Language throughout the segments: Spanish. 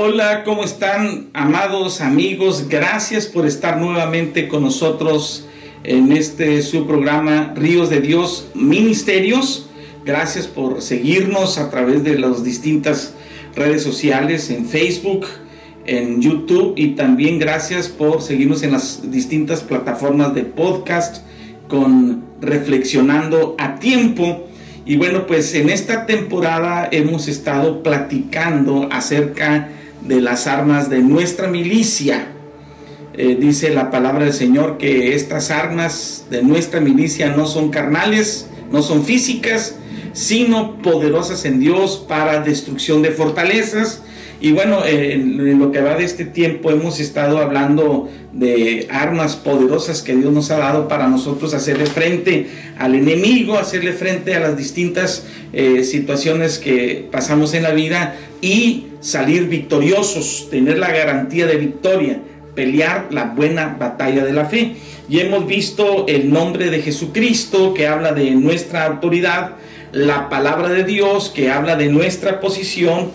Hola, ¿cómo están amados amigos? Gracias por estar nuevamente con nosotros en este su programa Ríos de Dios Ministerios. Gracias por seguirnos a través de las distintas redes sociales en Facebook, en YouTube y también gracias por seguirnos en las distintas plataformas de podcast con Reflexionando a Tiempo. Y bueno, pues en esta temporada hemos estado platicando acerca de las armas de nuestra milicia. Eh, dice la palabra del Señor que estas armas de nuestra milicia no son carnales, no son físicas, sino poderosas en Dios para destrucción de fortalezas. Y bueno, en, lo que va de este tiempo hemos estado hablando de armas poderosas que Dios nos ha dado para nosotros hacerle frente al enemigo, hacerle frente a las distintas eh, situaciones que pasamos en la vida y salir victoriosos, tener la garantía de victoria, pelear la buena batalla de la fe. Y hemos visto el nombre de Jesucristo que habla de nuestra autoridad, la palabra de Dios que habla de nuestra posición,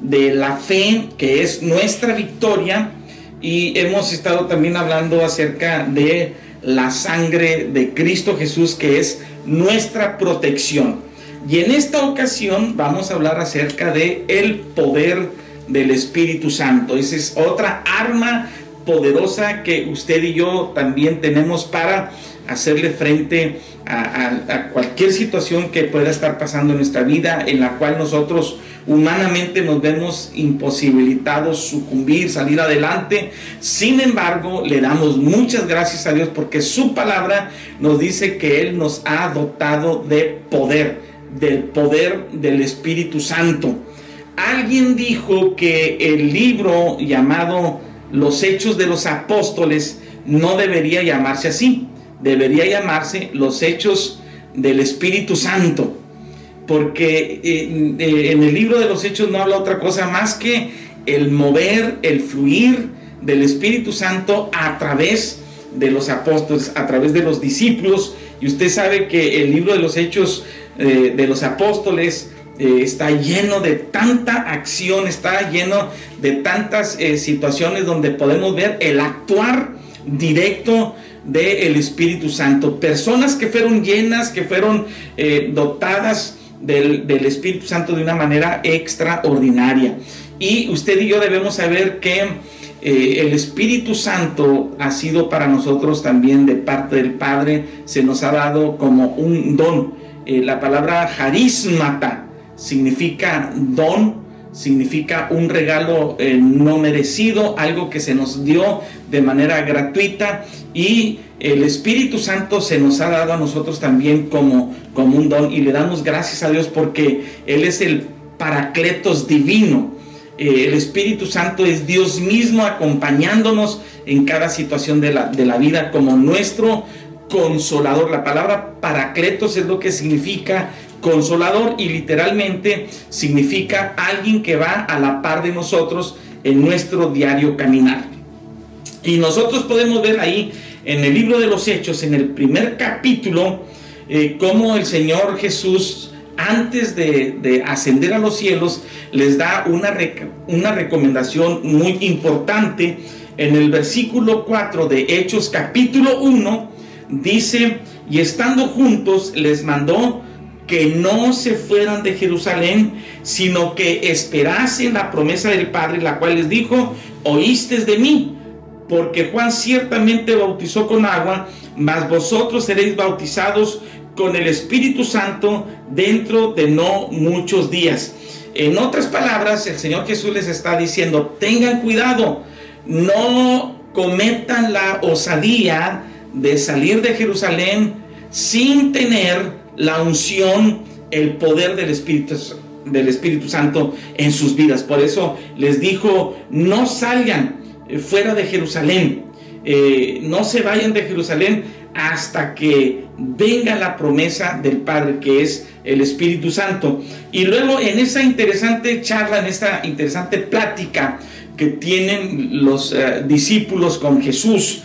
de la fe que es nuestra victoria. Y hemos estado también hablando acerca de la sangre de Cristo Jesús que es nuestra protección. Y en esta ocasión vamos a hablar acerca de el poder del Espíritu Santo. Esa es otra arma poderosa que usted y yo también tenemos para hacerle frente a, cualquier situación que pueda estar pasando en nuestra vida, en la cual nosotros humanamente nos vemos imposibilitados sucumbir, salir adelante. Sin embargo, le damos muchas gracias a Dios porque su palabra nos dice que Él nos ha dotado de poder del poder del Espíritu Santo. Alguien dijo que el libro llamado Los Hechos de los Apóstoles no debería llamarse así, debería llamarse Los Hechos del Espíritu Santo, porque eh, eh, en el libro de los Hechos no habla otra cosa más que el mover, el fluir del Espíritu Santo a través de los apóstoles, a través de los discípulos, y usted sabe que el libro de los Hechos eh, de los apóstoles eh, está lleno de tanta acción, está lleno de tantas eh, situaciones donde podemos ver el actuar directo del Espíritu Santo. Personas que fueron llenas, que fueron dotadas del, del Espíritu Santo de una manera extraordinaria. Y usted y yo debemos saber que el Espíritu Santo ha sido para nosotros también de parte del Padre, se nos ha dado como un don. Eh, la palabra harismata significa don, significa un regalo eh, no merecido, algo que se nos dio de manera gratuita y el Espíritu Santo se nos ha dado a nosotros también como, como un don y le damos gracias a Dios porque Él es el paracletos divino. Eh, el Espíritu Santo es Dios mismo acompañándonos en cada situación de la, de la vida como nuestro consolador. La palabra paracletos es lo que significa consolador y literalmente significa alguien que va a la par de nosotros en nuestro diario caminar. Y nosotros podemos ver ahí en el libro de los Hechos, en el primer capítulo, eh, cómo el Señor Jesús, antes de, ascender a los cielos, les da una, una recomendación muy importante. En el versículo 4 de Hechos capítulo 1, dice, y estando juntos les mandó que no se fueran de Jerusalén, sino que esperasen la promesa del Padre, la cual les dijo, oíste de mí, porque Juan ciertamente bautizó con agua, mas vosotros seréis bautizados con el Espíritu Santo dentro de no muchos días. En otras palabras, el Señor Jesús les está diciendo, tengan cuidado, no cometan la osadía de salir de Jerusalén sin tener la unción el poder del Espíritu, del Espíritu Santo en sus vidas. Por eso les dijo, no salgan eh, fuera de Jerusalén, eh, no se vayan de Jerusalén hasta que venga la promesa del Padre, que es el Espíritu Santo. Y luego en esa interesante charla, en esta interesante plática que tienen los eh, discípulos con Jesús,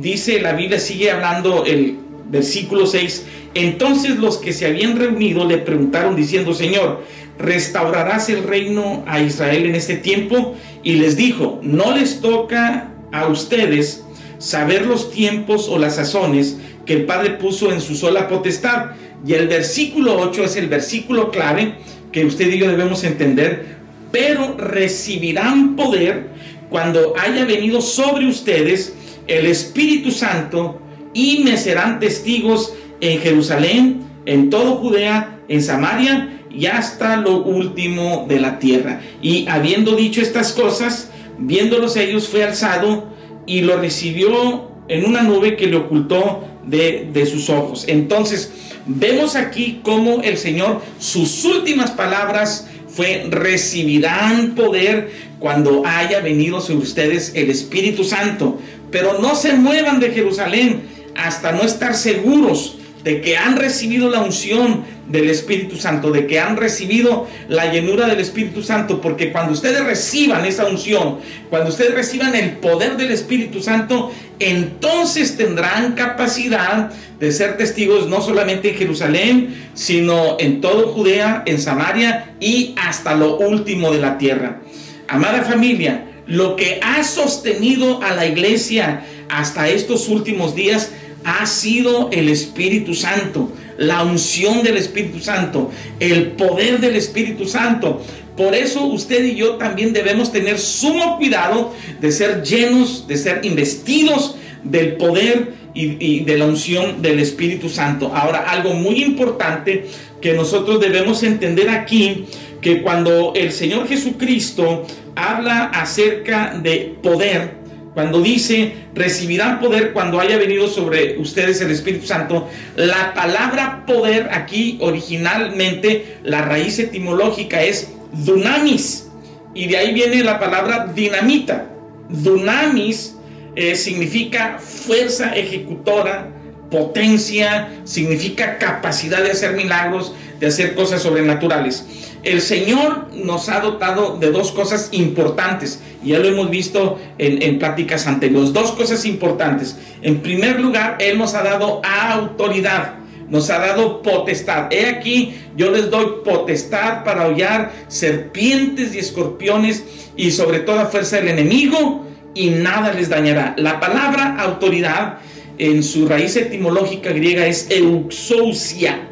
dice la Biblia, sigue hablando el versículo 6, entonces los que se habían reunido le preguntaron diciendo, Señor, ¿restaurarás el reino a Israel en este tiempo? Y les dijo, no les toca a ustedes saber los tiempos o las sazones que el Padre puso en su sola potestad. Y el versículo 8 es el versículo clave que usted y yo debemos entender, pero recibirán poder cuando haya venido sobre ustedes el Espíritu Santo y me serán testigos en Jerusalén, en todo Judea, en Samaria y hasta lo último de la tierra. Y habiendo dicho estas cosas, viéndolos ellos, fue alzado y lo recibió en una nube que le ocultó de, de sus ojos. Entonces, vemos aquí cómo el Señor, sus últimas palabras fue, recibirán poder cuando haya venido sobre ustedes el Espíritu Santo. Pero no se muevan de Jerusalén hasta no estar seguros de que han recibido la unción del Espíritu Santo, de que han recibido la llenura del Espíritu Santo, porque cuando ustedes reciban esa unción, cuando ustedes reciban el poder del Espíritu Santo, entonces tendrán capacidad de ser testigos no solamente en Jerusalén, sino en todo Judea, en Samaria y hasta lo último de la tierra. Amada familia, lo que ha sostenido a la iglesia hasta estos últimos días ha sido el Espíritu Santo, la unción del Espíritu Santo, el poder del Espíritu Santo. Por eso usted y yo también debemos tener sumo cuidado de ser llenos, de ser investidos del poder y, de la unción del Espíritu Santo. Ahora, algo muy importante que nosotros debemos entender aquí, que cuando el Señor Jesucristo habla acerca de poder, cuando dice, recibirán poder cuando haya venido sobre ustedes el Espíritu Santo, la palabra poder aquí originalmente, la raíz etimológica es dunamis. Y de ahí viene la palabra dinamita. Dunamis eh, significa fuerza ejecutora, potencia, significa capacidad de hacer milagros, de hacer cosas sobrenaturales. El Señor nos ha dotado de dos cosas importantes, ya lo hemos visto en, en pláticas anteriores, dos cosas importantes. En primer lugar, Él nos ha dado autoridad, nos ha dado potestad. He aquí, yo les doy potestad para hollar serpientes y escorpiones y sobre toda fuerza del enemigo, y nada les dañará. La palabra autoridad en su raíz etimológica griega es euxousia.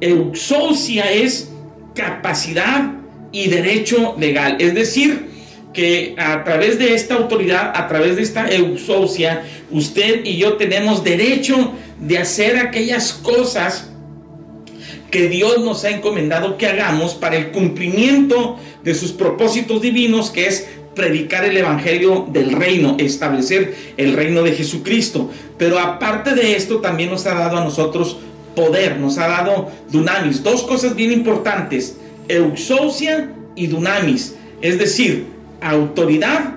Euxousia es capacidad y derecho legal. Es decir, que a través de esta autoridad, a través de esta euxousia, usted y yo tenemos derecho de hacer aquellas cosas que Dios nos ha encomendado que hagamos para el cumplimiento de sus propósitos divinos, que es predicar el evangelio del reino, establecer el reino de Jesucristo. Pero aparte de esto, también nos ha dado a nosotros poder, nos ha dado dunamis. Dos cosas bien importantes, euxousia y dunamis, es decir, autoridad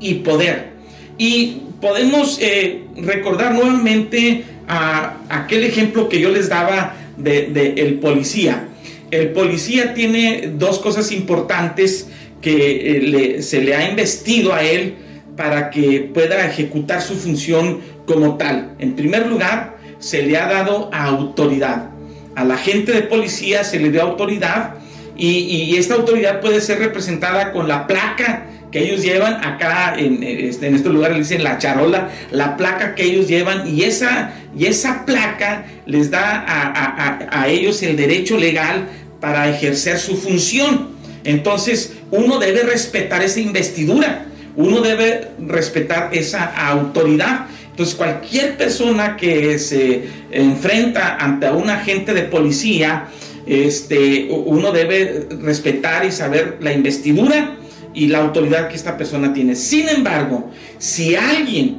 y poder. Y podemos eh, recordar nuevamente a aquel ejemplo que yo les daba de, el policía. El policía tiene dos cosas importantes que eh, se le ha investido a él para que pueda ejecutar su función como tal. En primer lugar, se le ha dado autoridad. A la gente de policía se le dio autoridad y, esta autoridad puede ser representada con la placa que ellos llevan acá en, este, lugar le dicen la charola, la placa que ellos llevan y esa, y esa placa les da a ellos el derecho legal para ejercer su función. Entonces uno debe respetar esa investidura, uno debe respetar esa autoridad. Entonces cualquier persona que se enfrenta ante un agente de policía, este, uno debe respetar y saber la investidura y la autoridad que esta persona tiene. Sin embargo, si alguien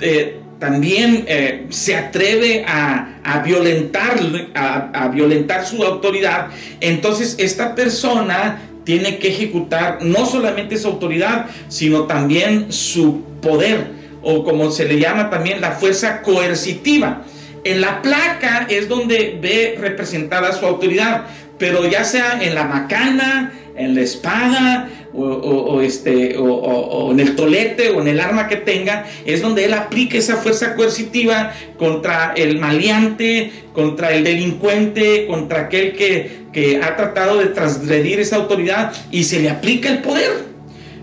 eh, también eh, se atreve a, violentar, a, violentar su autoridad, entonces esta persona tiene que ejecutar no solamente su autoridad, sino también su poder, o como se le llama también la fuerza coercitiva. En la placa es donde ve representada su autoridad, pero ya sea en la macana, en la espada, o, este, o, en el tolete o en el arma que tenga, es donde él aplica esa fuerza coercitiva contra el maleante, contra el delincuente, contra aquel que, que ha tratado de transgredir esa autoridad y se le aplica el poder.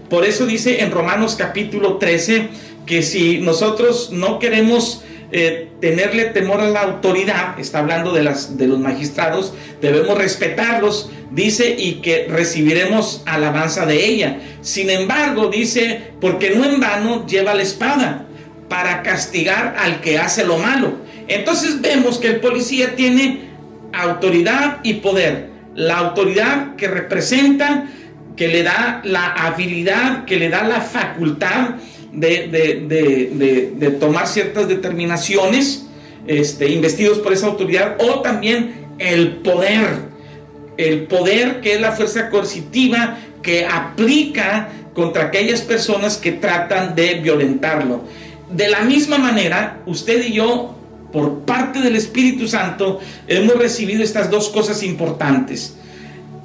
Por eso dice en Romanos capítulo 13 que si nosotros no queremos eh, tenerle temor a la autoridad, está hablando de, las, de los magistrados, debemos respetarlos, dice, y que recibiremos alabanza de ella. Sin embargo, dice, porque no en vano lleva la espada para castigar al que hace lo malo. Entonces vemos que el policía tiene autoridad y poder. La autoridad que representa, que le da la habilidad, que le da la facultad de, tomar ciertas determinaciones, este, investidos por esa autoridad, o también el poder, el poder que es la fuerza coercitiva que aplica contra aquellas personas que tratan de violentarlo. De la misma manera, usted y yo, por parte del Espíritu Santo, hemos recibido estas dos cosas importantes.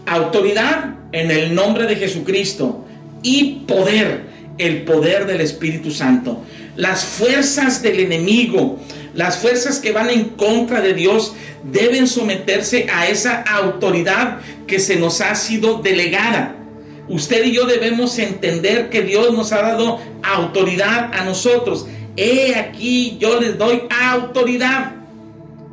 Autoridad en el nombre de Jesucristo y poder el poder del Espíritu Santo. Las fuerzas del enemigo, las fuerzas que van en contra de Dios, deben someterse a esa autoridad que se nos ha sido delegada. Usted y yo debemos entender que Dios nos ha dado autoridad a nosotros. He aquí yo les doy autoridad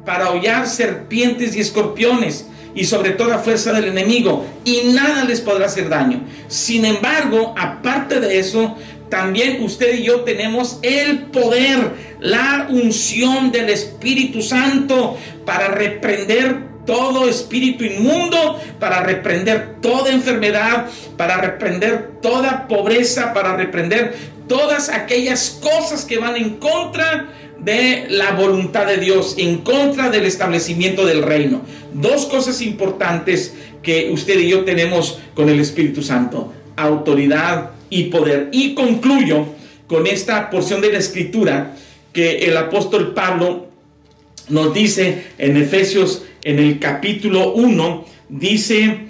para hollar serpientes y escorpiones y sobre toda fuerza del enemigo, y nada les podrá hacer daño. Sin embargo, aparte de eso, también usted y yo tenemos el poder, la unción del Espíritu Santo para reprender todo espíritu inmundo, para reprender toda enfermedad, para reprender toda pobreza, para reprender todas aquellas cosas que van en contra de la voluntad de Dios, en contra del establecimiento del reino. Dos cosas importantes que usted y yo tenemos con el Espíritu Santo, autoridad y poder. Y concluyo con esta porción de la escritura que el apóstol Pablo nos dice en Efesios en el capítulo 1, dice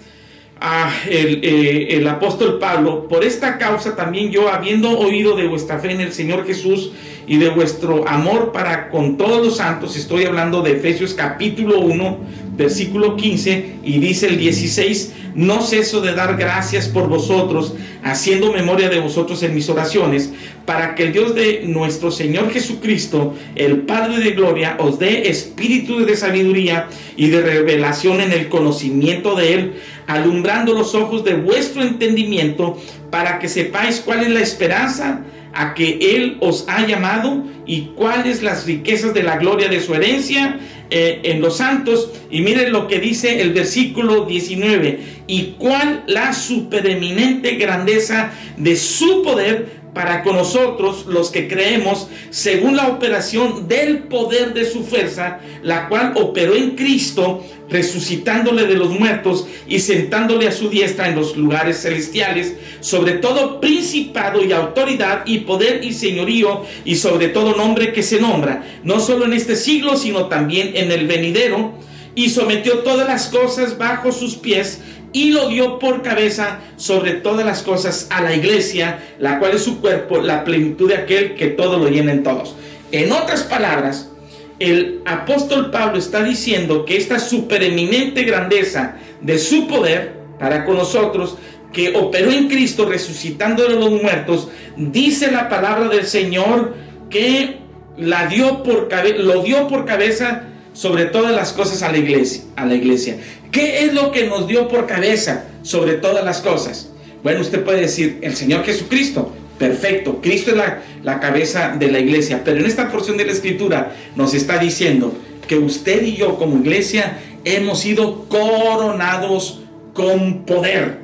a el, eh, el, apóstol Pablo, por esta causa también yo, habiendo oído de vuestra fe en el Señor Jesús y de vuestro amor para con todos los santos, estoy hablando de Efesios capítulo 1, versículo 15, y dice el 16, no ceso de dar gracias por vosotros, haciendo memoria de vosotros en mis oraciones, para que el Dios de nuestro Señor Jesucristo, el Padre de Gloria, os dé espíritu de sabiduría y de revelación en el conocimiento de Él, alumbrando los ojos de vuestro entendimiento, para que sepáis cuál es la esperanza a que Él os ha llamado y cuáles las riquezas de la gloria de su herencia eh, en los santos. Y miren lo que dice el versículo 19. Y cuál la supereminente grandeza de su poder para con nosotros los que creemos según la operación del poder de su fuerza, la cual operó en Cristo, resucitándole de los muertos y sentándole a su diestra en los lugares celestiales, sobre todo principado y autoridad y poder y señorío y sobre todo nombre que se nombra, no solo en este siglo, sino también en el venidero, y sometió todas las cosas bajo sus pies y lo dio por cabeza sobre todas las cosas a la iglesia, la cual es su cuerpo, la plenitud de aquel que todo lo llena en todos. En otras palabras, el apóstol Pablo está diciendo que esta supereminente grandeza de su poder para con nosotros, que operó en Cristo resucitando de los muertos, dice la palabra del Señor que la dio por lo dio por cabeza sobre todas las cosas a la iglesia, a la iglesia. ¿Qué es lo que nos dio por cabeza sobre todas las cosas? Bueno, usted puede decir, el Señor Jesucristo. Perfecto, Cristo es la, la cabeza de la iglesia. Pero en esta porción de la escritura nos está diciendo que usted y yo como iglesia hemos sido coronados con poder.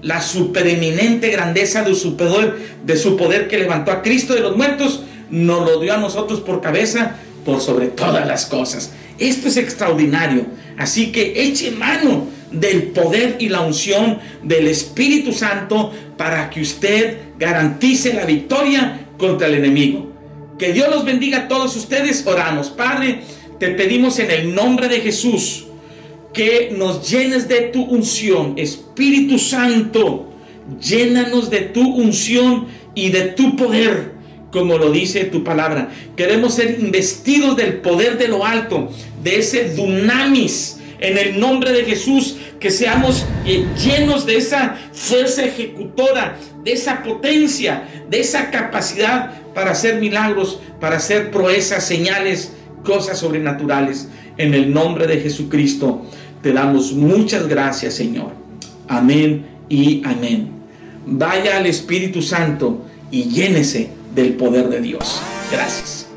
La supereminente grandeza de su poder, de su poder que levantó a Cristo de los muertos, nos lo dio a nosotros por cabeza, por sobre todas las cosas. Esto es extraordinario. Así que eche mano del poder y la unción del Espíritu Santo para que usted garantice la victoria contra el enemigo. Que Dios los bendiga a todos ustedes. Oramos. Padre, te pedimos en el nombre de Jesús que nos llenes de tu unción. Espíritu Santo, llénanos de tu unción y de tu poder, como lo dice tu palabra. Queremos ser investidos del poder de lo alto, de ese dunamis. En el nombre de Jesús, que seamos eh, llenos de esa fuerza ejecutora, de esa potencia, de esa capacidad para hacer milagros, para hacer proezas, señales, cosas sobrenaturales. En el nombre de Jesucristo te damos muchas gracias, Señor. Amén y amén. Vaya al Espíritu Santo y llénese del poder de Dios. Gracias.